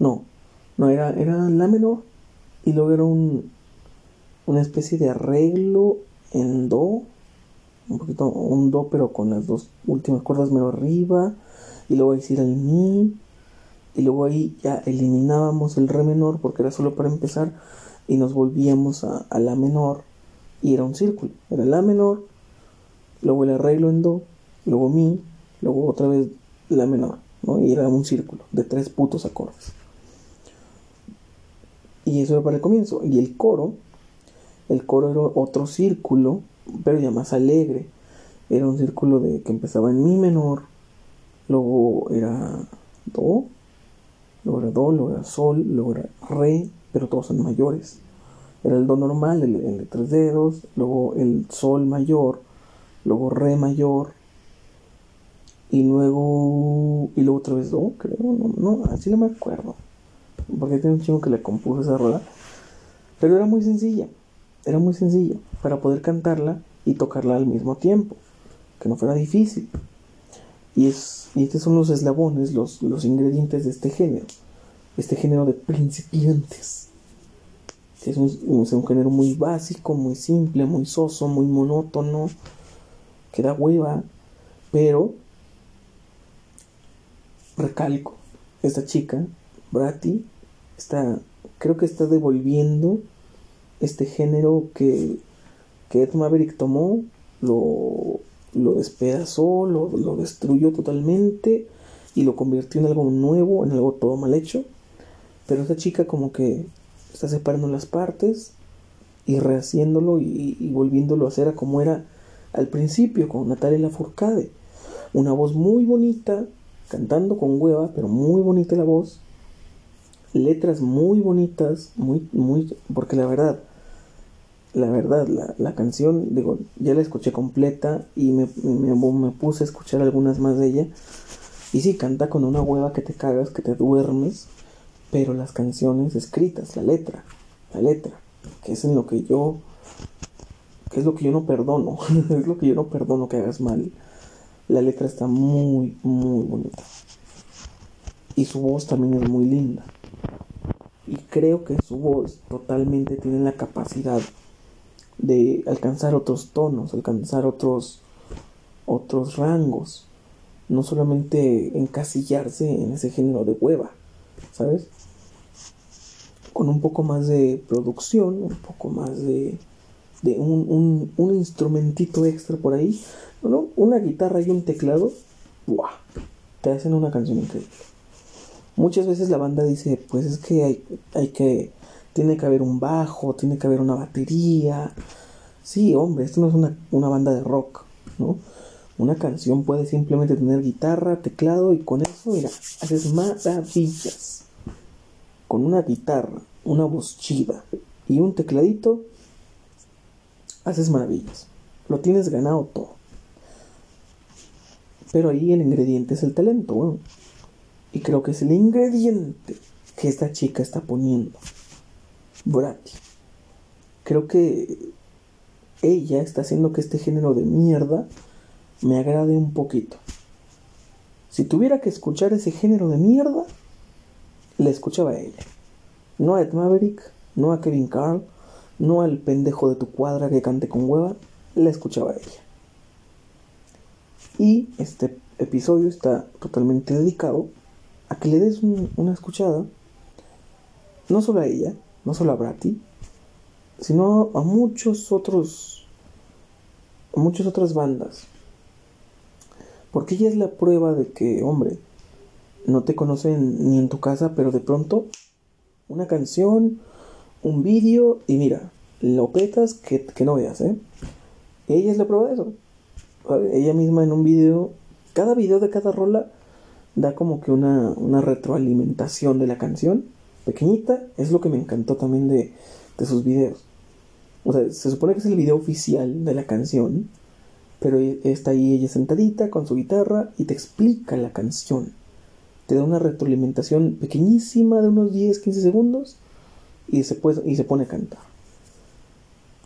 no, no era, era la menor, y luego era un, una especie de arreglo en do, un poquito, un do pero con las dos últimas cuerdas medio arriba, y luego decir el mi, y luego ahí ya eliminábamos el re menor porque era solo para empezar y nos volvíamos a, la menor y era un círculo. Era la menor, luego el arreglo en do, luego mi, luego otra vez la menor, ¿no? Y era un círculo de tres putos acordes. Y eso era para el comienzo. Y el coro, el coro era otro círculo, pero ya más alegre. Era un círculo de que empezaba en mi menor, luego era do, luego era do, luego era sol, luego era re, pero todos son mayores. Era el do normal, el, de tres dedos, luego el sol mayor, luego re mayor, y luego, y luego otra vez do, creo, no, no, así no me acuerdo, porque tiene un chingo que le compuso esa rola, pero era muy sencilla, era muy sencilla para poder cantarla y tocarla al mismo tiempo, que no fuera difícil. Y, es, y estos son los eslabones, los, los ingredientes de este género, este género de principiantes. Es un, es un género muy básico, muy simple, muy soso, muy monótono, que da hueva, pero recalco, esta chica, Bratty, está, creo que está devolviendo este género que, que Ed Maverick tomó, lo, lo despedazó, lo, lo destruyó totalmente y lo convirtió en algo nuevo, en algo todo mal hecho. Pero esta chica como que está separando las partes y rehaciéndolo y, volviéndolo a hacer a como era al principio con Natalia Lafourcade. Una voz muy bonita, cantando con hueva, pero muy bonita la voz. Letras muy bonitas, muy, muy, porque la verdad, la verdad, la, la canción, digo, ya la escuché completa y me, me, me, puse a escuchar algunas más de ella. Y sí, canta con una hueva que te cagas, que te duermes, pero las canciones escritas, la letra, la letra, que es en lo que yo, que es lo que yo no perdono, es lo que yo no perdono que hagas mal. La letra está muy, muy bonita. Y su voz también es muy linda. Y creo que su voz totalmente tiene la capacidad de alcanzar otros tonos, alcanzar otros otros rangos, no solamente encasillarse en ese género de hueva, ¿sabes? Con un poco más de producción, un poco más de, de un, un, instrumentito extra por ahí, ¿no? una guitarra y un teclado, ¡buah! Te hacen una canción increíble. Muchas veces la banda dice, pues es que hay, hay que tiene que haber un bajo, tiene que haber una batería. Sí, hombre, esto no es una, una, banda de rock, ¿no? Una canción puede simplemente tener guitarra, teclado y con eso, mira, haces maravillas. Con una guitarra, una voz chida y un tecladito, haces maravillas. Lo tienes ganado todo. Pero ahí el ingrediente es el talento, bueno. Y creo que es el ingrediente que esta chica está poniendo. Bratty. Creo que ella está haciendo que este género de mierda me agrade un poquito. Si tuviera que escuchar ese género de mierda, le escuchaba a ella. No a Ed Maverick, no a Kevin Carl, no al pendejo de tu cuadra que cante con hueva, le escuchaba a ella. Y este episodio está totalmente dedicado a que le des un, una escuchada, no solo a ella, no solo a Bratty, sino a muchos otros, a muchas otras bandas. Porque ella es la prueba de que, hombre, no te conocen ni en tu casa, pero de pronto una canción, un vídeo y mira, lo petas que, no veas, ¿eh? Ella es la prueba de eso. Ella misma en un vídeo, cada vídeo de cada rola da como que una, una retroalimentación de la canción pequeñita, es lo que me encantó también de, de sus videos. O sea, se supone que es el video oficial de la canción, pero está ahí ella sentadita con su guitarra y te explica la canción. Te da una retroalimentación pequeñísima de unos 10-15 segundos y se, puede, y se pone a cantar.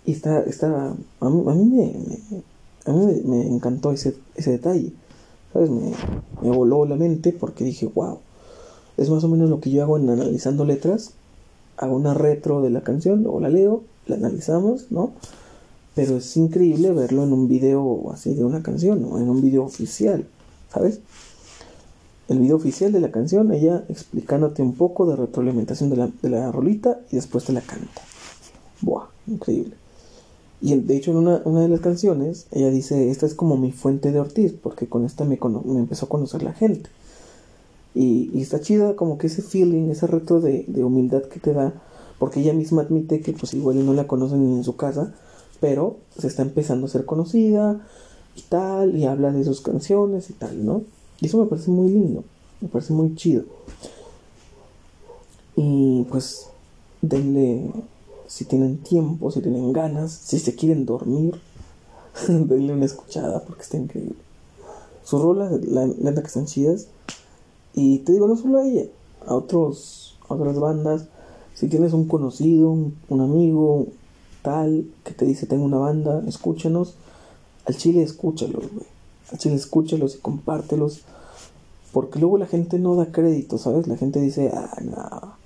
Y está, está, a mí, a mí me, a mí me, encantó ese, ese detalle. ¿Sabes? Me, voló la mente porque dije, wow, es más o menos lo que yo hago en analizando letras. Hago una retro de la canción, luego la leo, la analizamos, ¿no? Pero es increíble verlo en un video así de una canción, ¿no? En un video oficial, ¿sabes? El video oficial de la canción, ella explicándote un poco de retroalimentación de la, de la rolita y después te la canta. Buah, increíble. Y de hecho en una, una, de las canciones ella dice, esta es como mi fuente de Ortiz, porque con esta me, me empezó a conocer la gente. Y, y, está chida como que ese feeling, ese reto de, de, humildad que te da, porque ella misma admite que pues igual no la conocen ni en su casa, pero se está empezando a ser conocida y tal, y habla de sus canciones y tal, ¿no? Y eso me parece muy lindo, me parece muy chido. Y pues denle, si tienen tiempo, si tienen ganas, si se quieren dormir, denle una escuchada porque está increíble. Sus rolas, la neta que están chidas. Y te digo, no solo a ella, a otros, a otras bandas. Si tienes un conocido, un, amigo, tal, que te dice tengo una banda, escúchanos. Al chile escúchalos, güey. Al chile escúchalos y compártelos. Porque luego la gente no da crédito, ¿sabes? La gente dice, ah, no.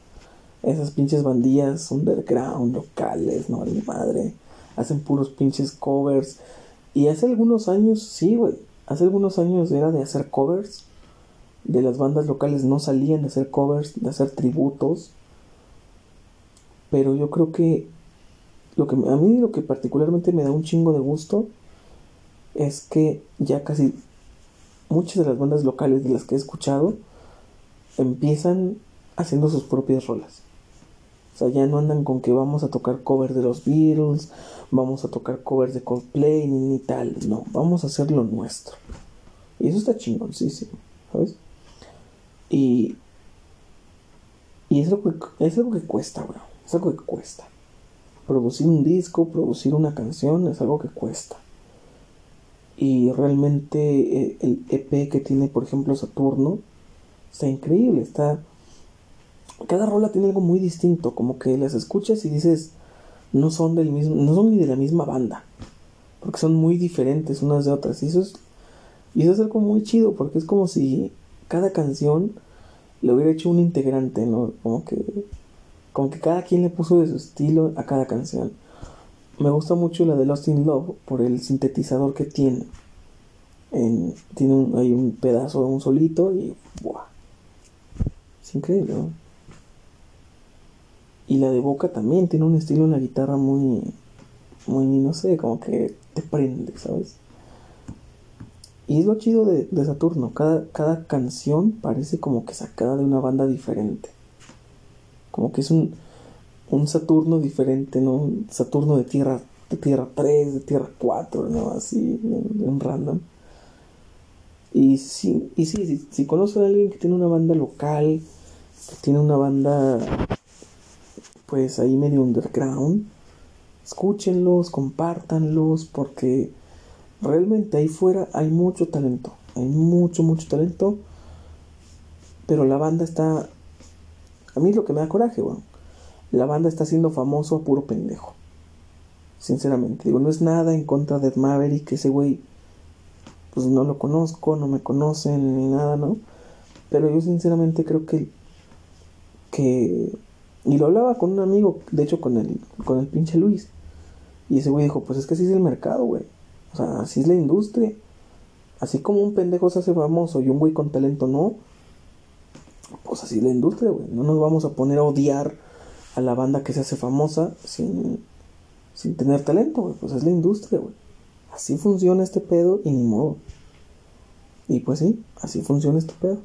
Esas pinches bandillas underground, locales, no vale madre. Hacen puros pinches covers. Y hace algunos años, sí, güey. Hace algunos años era de hacer covers. De las bandas locales no salían de hacer covers, de hacer tributos. Pero yo creo que lo que a mí lo que particularmente me da un chingo de gusto es que ya casi muchas de las bandas locales de las que he escuchado empiezan haciendo sus propias rolas. O sea, ya no andan con que vamos a tocar covers de los Beatles, vamos a tocar covers de Coldplay, ni, tal. No, vamos a hacer lo nuestro. Y eso está chingoncísimo, ¿sabes? Y, y es, algo que, es algo que cuesta, weón. Es algo que cuesta. Producir un disco, producir una canción, es algo que cuesta. Y realmente eh, el EP que tiene, por ejemplo, Saturno, está increíble. Está. Cada rola tiene algo muy distinto. Como que las escuchas y dices. No son del mismo. No son ni de la misma banda. Porque son muy diferentes unas de otras. Y eso es. Y eso es algo muy chido. Porque es como si cada canción le hubiera hecho un integrante, ¿no? Como que. Como que cada quien le puso de su estilo a cada canción. Me gusta mucho la de Lost in Love por el sintetizador que tiene. tiene un, hay un pedazo de un solito y ¡buah! Es increíble, ¿no? Y la de Boca también tiene un estilo en la guitarra muy, muy, no sé, como que te prende, ¿sabes? Y es lo chido de, Saturno, cada, cada canción parece como que sacada de una banda diferente. Como que es un, un Saturno diferente, ¿no? Un Saturno de Tierra, de Tierra 3, de Tierra 4, ¿no? Así, en, random. Y sí, y sí, si, si a alguien que tiene una banda local, que tiene una banda, pues ahí medio underground, escúchenlos, compártanlos, porque realmente ahí fuera hay mucho talento, hay mucho, mucho talento, pero la banda está, a mí es lo que me da coraje, bueno, la banda está siendo famoso a puro pendejo. Sinceramente, digo, no es nada en contra de Ed Maverick, ese güey, pues no lo conozco, no me conocen ni nada, ¿no? Pero yo sinceramente creo que, que, y lo hablaba con un amigo, de hecho con el, con el pinche Luis, y ese güey dijo, pues es que así es el mercado, güey, o sea, así es la industria, así como un pendejo se hace famoso y un güey con talento no, pues así es la industria, güey, no nos vamos a poner a odiar a la banda que se hace famosa sin, sin tener talento, güey. Pues es la industria, güey. Así funciona este pedo y ni modo. Y pues sí, así funciona este pedo.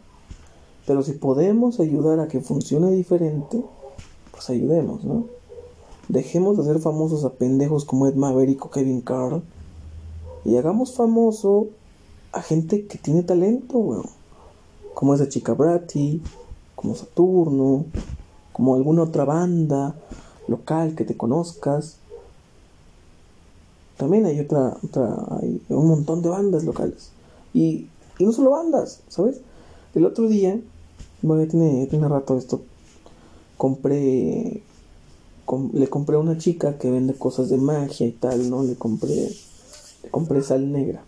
Pero si podemos ayudar a que funcione diferente, pues ayudemos, ¿no? Dejemos de hacer famosos a pendejos como Ed Maverick o Kevin Carl y hagamos famoso a gente que tiene talento, güey. Como esa chica Bratty, como Saturno, como alguna otra banda local que te conozcas. También hay otra, otra hay un montón de bandas locales. Y, y no solo bandas, ¿sabes? El otro día, bueno, ya tiene, tiene rato esto, compré, le compré a una chica que vende cosas de magia y tal, ¿no? Le compré, le compré sal negra.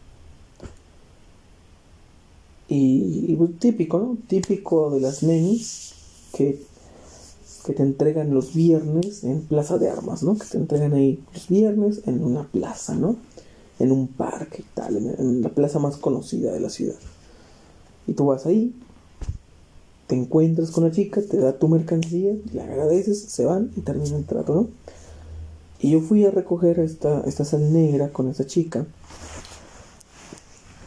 Y, pues, típico, ¿no? Típico de las nenis que que te entregan los viernes en Plaza de Armas, ¿no? Que te entregan ahí los viernes en una plaza, ¿no? En un parque y tal, en, la plaza más conocida de la ciudad. Y tú vas ahí, te encuentras con la chica, te da tu mercancía, le agradeces, se van y termina el trato, ¿no? Y yo fui a recoger esta, esta sal negra con esa chica.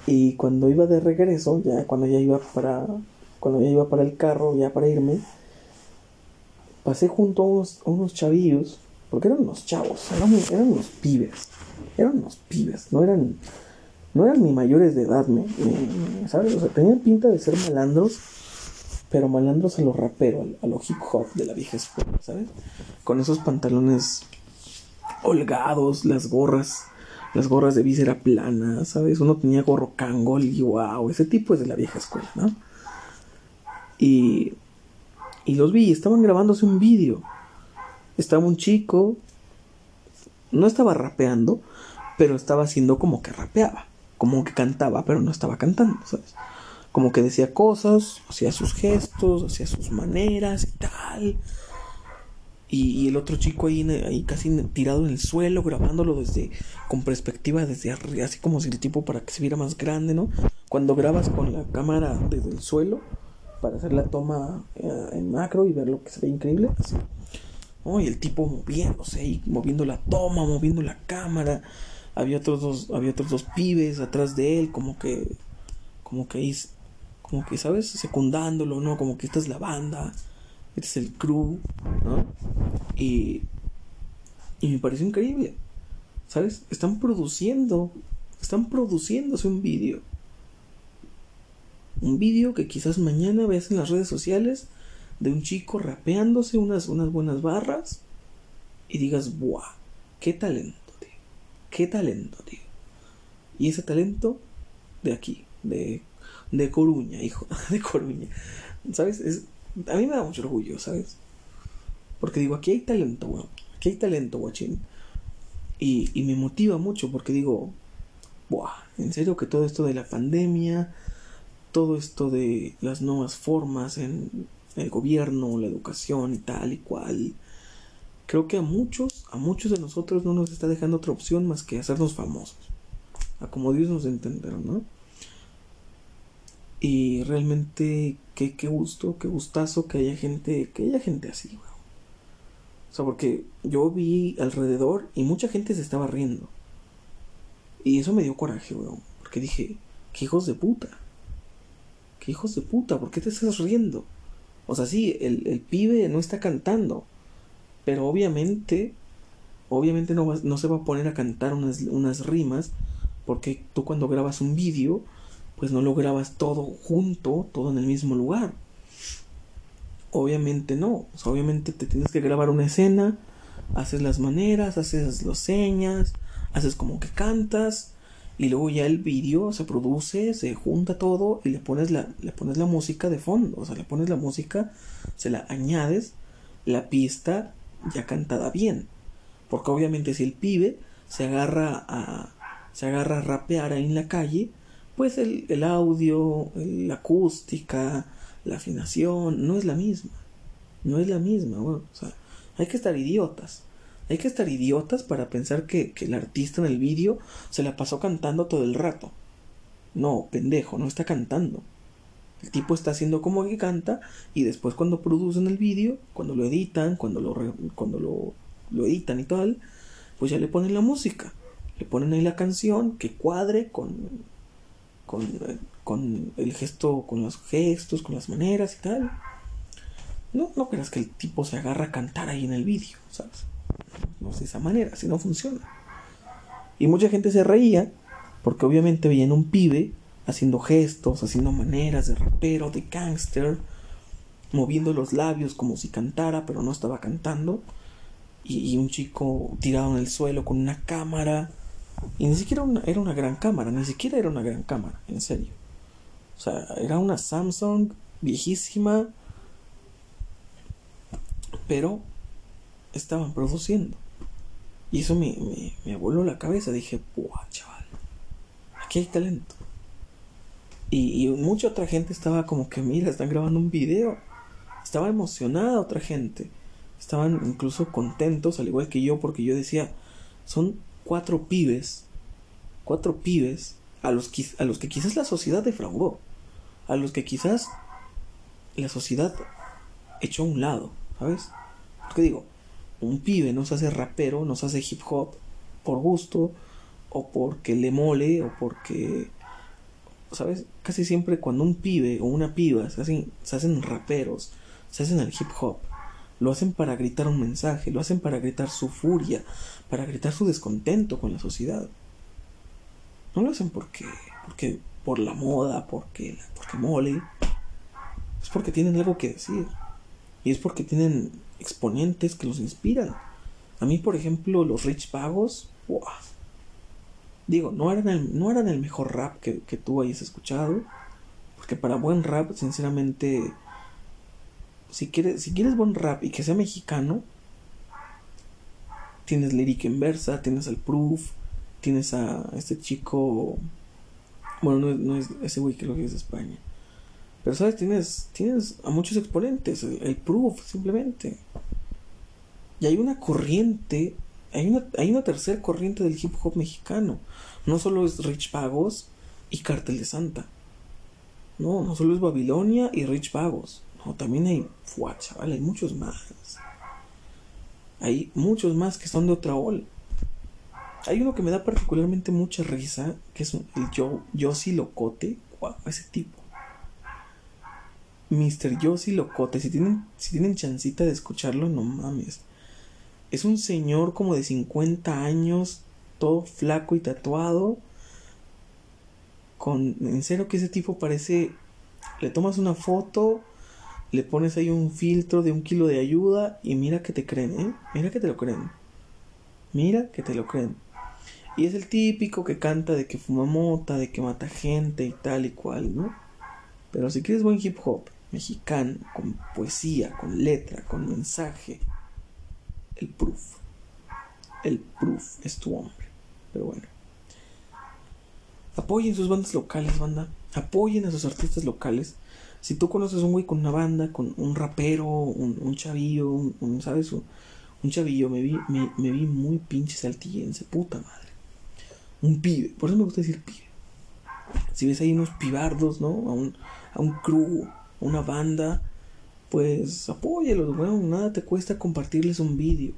Y cuando iba de regreso, ya cuando ya iba para cuando ya iba para el carro, ya para irme, pasé junto a unos, unos chavillos, porque eran unos chavos, eran, unos pibes, eran unos pibes, no eran, no eran ni mayores de edad, me, ¿sabes? O sea, tenían pinta de ser malandros, pero malandros a lo rapero, a, lo hip hop de la vieja escuela, ¿sabes? Con esos pantalones holgados, las gorras las gorras de visera plana, ¿sabes? Uno tenía gorro cangol y wow, ese tipo es de la vieja escuela, ¿no? Y, y los vi, estaban grabándose un vídeo. Estaba un chico, no estaba rapeando, pero estaba haciendo como que rapeaba, como que cantaba, pero no estaba cantando, ¿sabes? Como que decía cosas, hacía sus gestos, hacía sus maneras y tal. Y, el otro chico ahí, ahí casi tirado en el suelo, grabándolo desde, con perspectiva desde arriba, así como si el tipo para que se viera más grande, ¿no? Cuando grabas con la cámara desde el suelo, para hacer la toma eh, en macro y ver lo que se ve increíble, así. Y el tipo moviéndose ahí, moviendo la toma, moviendo la cámara. Había otros dos, había otros dos pibes atrás de él, como que, como que como que, ¿sabes? Secundándolo, ¿no? Como que esta es la banda este es el crew, ¿no? Y, y me pareció increíble, ¿sabes? Están produciendo, están produciéndose un vídeo. Un vídeo que quizás mañana veas en las redes sociales de un chico rapeándose unas, unas buenas barras y digas, ¡buah! ¡Qué talento, tío! ¡Qué talento, tío! Y ese talento de aquí, de, de Coruña, hijo, de Coruña. ¿Sabes? Es, a mí me da mucho orgullo, ¿sabes? Porque digo, aquí hay talento, weón. Aquí hay talento, guachín. Y, y me motiva mucho porque digo, Buah, en serio que todo esto de la pandemia, todo esto de las nuevas formas en el gobierno, la educación y tal y cual, creo que a muchos, a muchos de nosotros no nos está dejando otra opción más que hacernos famosos. A como Dios nos entenderá, ¿no? Y realmente, qué, qué gusto, qué gustazo que haya gente, que haya gente así, weón. O sea, porque yo vi alrededor y mucha gente se estaba riendo. Y eso me dio coraje, weón. Porque dije, qué hijos de puta. Qué hijos de puta, ¿por qué te estás riendo? O sea, sí, el, el pibe no está cantando. Pero obviamente, obviamente no, no se va a poner a cantar unas, unas rimas. Porque tú cuando grabas un vídeo pues no lo grabas todo junto, todo en el mismo lugar. Obviamente no, obviamente te tienes que grabar una escena, haces las maneras, haces las señas, haces como que cantas y luego ya el vídeo se produce, se junta todo y le pones la le pones la música de fondo, o sea, le pones la música, se la añades la pista ya cantada bien. Porque obviamente si el pibe se agarra a se agarra a rapear ahí en la calle, pues el, audio, la acústica, la afinación, no es la misma. No es la misma, O sea, hay que estar idiotas. Hay que estar idiotas para pensar que, que el artista en el vídeo se la pasó cantando todo el rato. No, pendejo, no está cantando. El tipo está haciendo como que canta y después cuando producen el vídeo, cuando lo editan, cuando lo, cuando lo, lo editan y tal, pues ya le ponen la música. Le ponen ahí la canción que cuadre con, con, con el gesto, con los gestos, con las maneras y tal. No, no creas que el tipo se agarra a cantar ahí en el vídeo, ¿sabes? No es de esa manera, así no funciona. Y mucha gente se reía porque obviamente veían un pibe haciendo gestos, haciendo maneras de rapero, de gangster, moviendo los labios como si cantara, pero no estaba cantando. Y un chico tirado en el suelo con una cámara y ni siquiera era una gran cámara, ni siquiera era una gran cámara, en serio. O sea, era una Samsung viejísima, pero estaban produciendo. Y eso me, me, me la cabeza. Dije, ¡buah, chaval! Aquí hay talento. Y, y, mucha otra gente estaba como que, mira, están grabando un video. Estaba emocionada otra gente. Estaban incluso contentos, al igual que yo, porque yo decía, son cuatro pibes, cuatro pibes a los, a los que quizás la sociedad defraudó, a los que quizás la sociedad echó a un lado, ¿sabes? ¿Qué digo? Un pibe no se hace rapero, no se hace hip hop por gusto, o porque le mole, o porque, ¿sabes? Casi siempre cuando un pibe o una piba se hacen, se hacen raperos, se hacen el hip hop, lo hacen para gritar un mensaje, lo hacen para gritar su furia, para gritar su descontento con la sociedad. No lo hacen porque, porque por la moda, porque, porque mole. Es porque tienen algo que decir. Y es porque tienen exponentes que los inspiran. A mí, por ejemplo, los Rich Vagos, Digo, no eran el, no eran el mejor rap que, que tú hayas escuchado. Porque para buen rap, sinceramente, si quieres, si quieres buen rap y que sea mexicano, tienes Lyric en Versa, tienes al Proof, tienes a este chico. Bueno, no, no es ese güey creo que es de España. Pero sabes, tienes, tienes a muchos exponentes, el, Proof simplemente. Y hay una corriente, hay una, hay una tercera corriente del hip hop mexicano. No solo es Rich Pagos y Cartel de Santa. No, no solo es Babilonia y Rich Pagos. No, también hay, fuá, chaval, hay muchos más. Hay muchos más que son de otra ola. Hay uno que me da particularmente mucha risa, que es el Yo, Yossi Locote. Wow, ese tipo. Mr. Yossi Locote. Si tienen, si tienen chancita de escucharlo, no mames. Es un señor como de 50 años, todo flaco y tatuado. Con. En serio que ese tipo parece. Le tomas una foto le pones ahí un filtro de un kilo de ayuda y mira que te creen, ¿eh? Mira que te lo creen. Mira que te lo creen. Y es el típico que canta de que fuma mota, de que mata gente y tal y cual, ¿no? Pero si quieres buen hip hop mexicano, con poesía, con letra, con mensaje, el proof. El proof es tu hombre. Pero bueno. Apoyen sus bandas locales, banda. Apoyen a sus artistas locales. Si tú conoces un güey con una banda, con un rapero, un, chavillo, un, ¿sabes? Un, chavillo, me vi, me, vi muy pinche saltillense, puta madre. Un pibe, por eso me gusta decir pibe. Si ves ahí unos pibardos, ¿no? A un, a un crew, una banda, pues apóyalos, weón. Nada te cuesta compartirles un vídeo.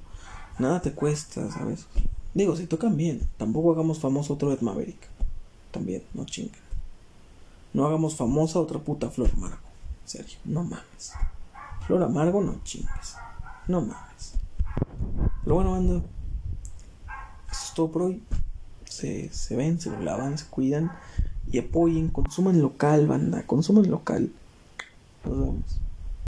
Nada te cuesta, ¿sabes? Digo, si tocan bien. Tampoco hagamos famoso otro Ed Maverick. También, no chinguen. No hagamos famosa otra puta Flor Amargo. En serio, no mames. Flor Amargo no chingues. No mames. Pero bueno, banda. Eso es todo por hoy. Se, se ven, se lo lavan, se cuidan y apoyen, consuman local, banda, consuman local. Nos vemos.